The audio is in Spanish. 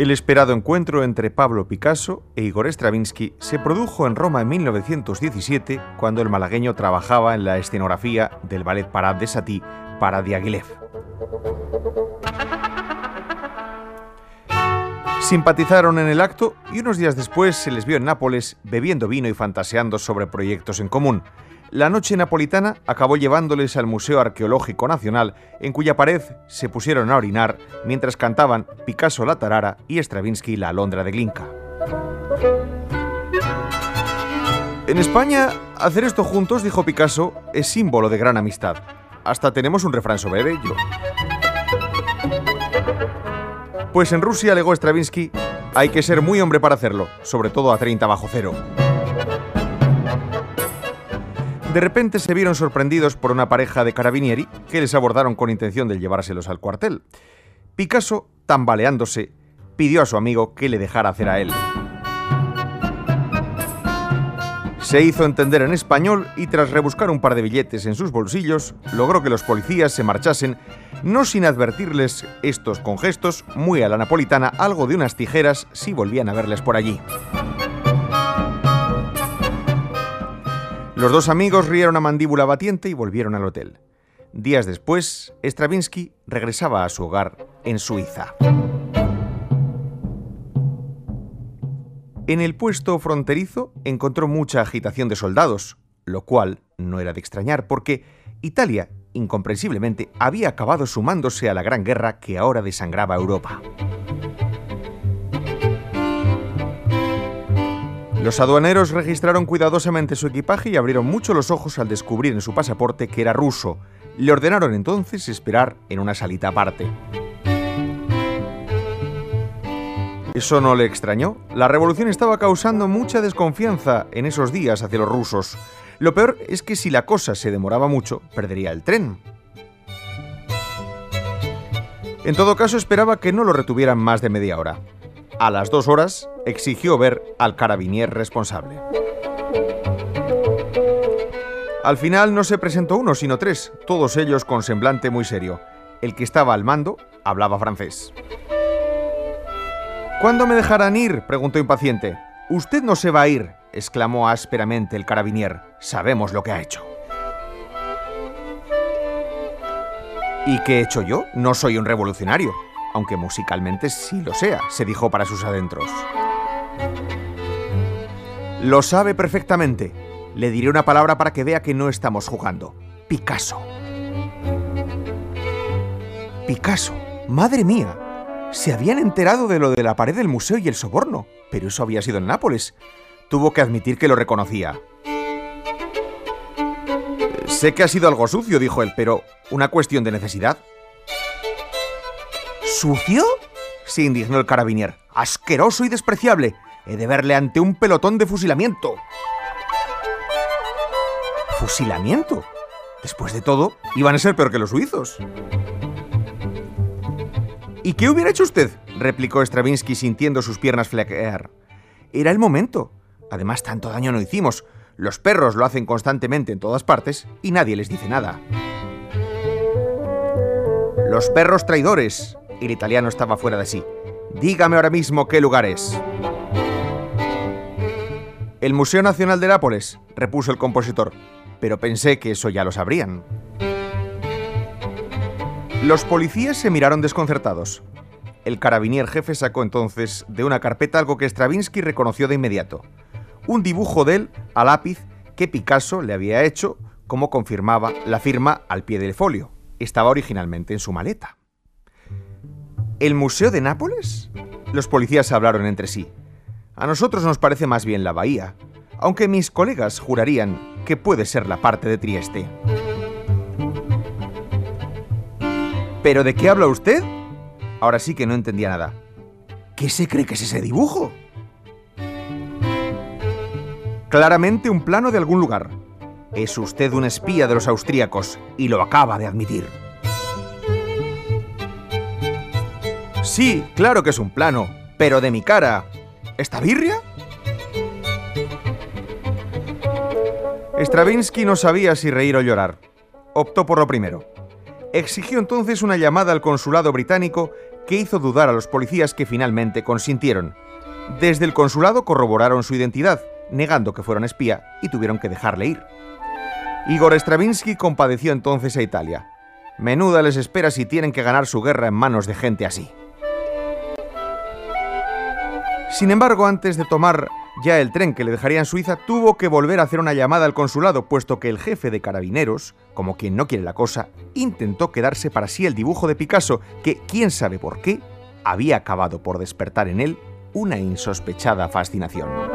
El esperado encuentro entre Pablo Picasso e Igor Stravinsky se produjo en Roma en 1917, cuando el malagueño trabajaba en la escenografía del ballet Parade de Satie para Diaghilev. Simpatizaron en el acto y unos días después se les vio en Nápoles bebiendo vino y fantaseando sobre proyectos en común. La noche napolitana acabó llevándoles al Museo Arqueológico Nacional, en cuya pared se pusieron a orinar mientras cantaban Picasso la tarara y Stravinsky la alondra de Glinka. En España, hacer esto juntos, dijo Picasso, es símbolo de gran amistad. Hasta tenemos un refrán sobre ello. Pues en Rusia, alegó Stravinsky, hay que ser muy hombre para hacerlo, sobre todo a 30 bajo cero. De repente se vieron sorprendidos por una pareja de carabinieri que les abordaron con intención de llevárselos al cuartel. Picasso, tambaleándose, pidió a su amigo que le dejara hacer a él. Se hizo entender en español y tras rebuscar un par de billetes en sus bolsillos, logró que los policías se marchasen, no sin advertirles estos con gestos, muy a la napolitana, algo de unas tijeras si volvían a verles por allí. Los dos amigos rieron a mandíbula batiente y volvieron al hotel. Días después, Stravinsky regresaba a su hogar en Suiza. En el puesto fronterizo encontró mucha agitación de soldados, lo cual no era de extrañar porque Italia, incomprensiblemente, había acabado sumándose a la gran guerra que ahora desangraba Europa. Los aduaneros registraron cuidadosamente su equipaje y abrieron mucho los ojos al descubrir en su pasaporte que era ruso. Le ordenaron entonces esperar en una salita aparte. Eso no le extrañó. La revolución estaba causando mucha desconfianza en esos días hacia los rusos. Lo peor es que si la cosa se demoraba mucho, perdería el tren. En todo caso, esperaba que no lo retuvieran más de media hora a las dos horas, exigió ver al carabinier responsable. Al final no se presentó uno, sino tres, todos ellos con semblante muy serio. El que estaba al mando hablaba francés. ¿Cuándo me dejarán ir? preguntó impaciente. Usted no se va a ir, exclamó ásperamente el carabinier. Sabemos lo que ha hecho. ¿Y qué he hecho yo? No soy un revolucionario aunque musicalmente sí lo sea, se dijo para sus adentros. Lo sabe perfectamente. Le diré una palabra para que vea que no estamos jugando. Picasso. Picasso. Madre mía. Se habían enterado de lo de la pared del museo y el soborno, pero eso había sido en Nápoles. Tuvo que admitir que lo reconocía. Sé que ha sido algo sucio, dijo él, pero una cuestión de necesidad. ¿Sucio? se indignó el carabinier. Asqueroso y despreciable. He de verle ante un pelotón de fusilamiento. ¿Fusilamiento? Después de todo, iban a ser peor que los suizos. ¿Y qué hubiera hecho usted? replicó Stravinsky sintiendo sus piernas flaquear. Era el momento. Además, tanto daño no hicimos. Los perros lo hacen constantemente en todas partes y nadie les dice nada. Los perros traidores, el italiano estaba fuera de sí. Dígame ahora mismo qué lugar es. El Museo Nacional de Nápoles, repuso el compositor, pero pensé que eso ya lo sabrían. Los policías se miraron desconcertados. El carabinier jefe sacó entonces de una carpeta algo que Stravinsky reconoció de inmediato. Un dibujo de él a lápiz que Picasso le había hecho, como confirmaba la firma al pie del folio. Estaba originalmente en su maleta. ¿El Museo de Nápoles? Los policías hablaron entre sí. A nosotros nos parece más bien la bahía, aunque mis colegas jurarían que puede ser la parte de Trieste. ¿Pero de qué habla usted? Ahora sí que no entendía nada. ¿Qué se cree que es ese dibujo? Claramente un plano de algún lugar. Es usted un espía de los austríacos y lo acaba de admitir. Sí, claro que es un plano, pero de mi cara. ¿Esta birria? Stravinsky no sabía si reír o llorar. Optó por lo primero. Exigió entonces una llamada al consulado británico que hizo dudar a los policías que finalmente consintieron. Desde el consulado corroboraron su identidad, negando que fuera un espía, y tuvieron que dejarle ir. Igor Stravinsky compadeció entonces a Italia. Menuda les espera si tienen que ganar su guerra en manos de gente así. Sin embargo, antes de tomar ya el tren que le dejaría en Suiza, tuvo que volver a hacer una llamada al consulado, puesto que el jefe de carabineros, como quien no quiere la cosa, intentó quedarse para sí el dibujo de Picasso, que, quién sabe por qué, había acabado por despertar en él una insospechada fascinación.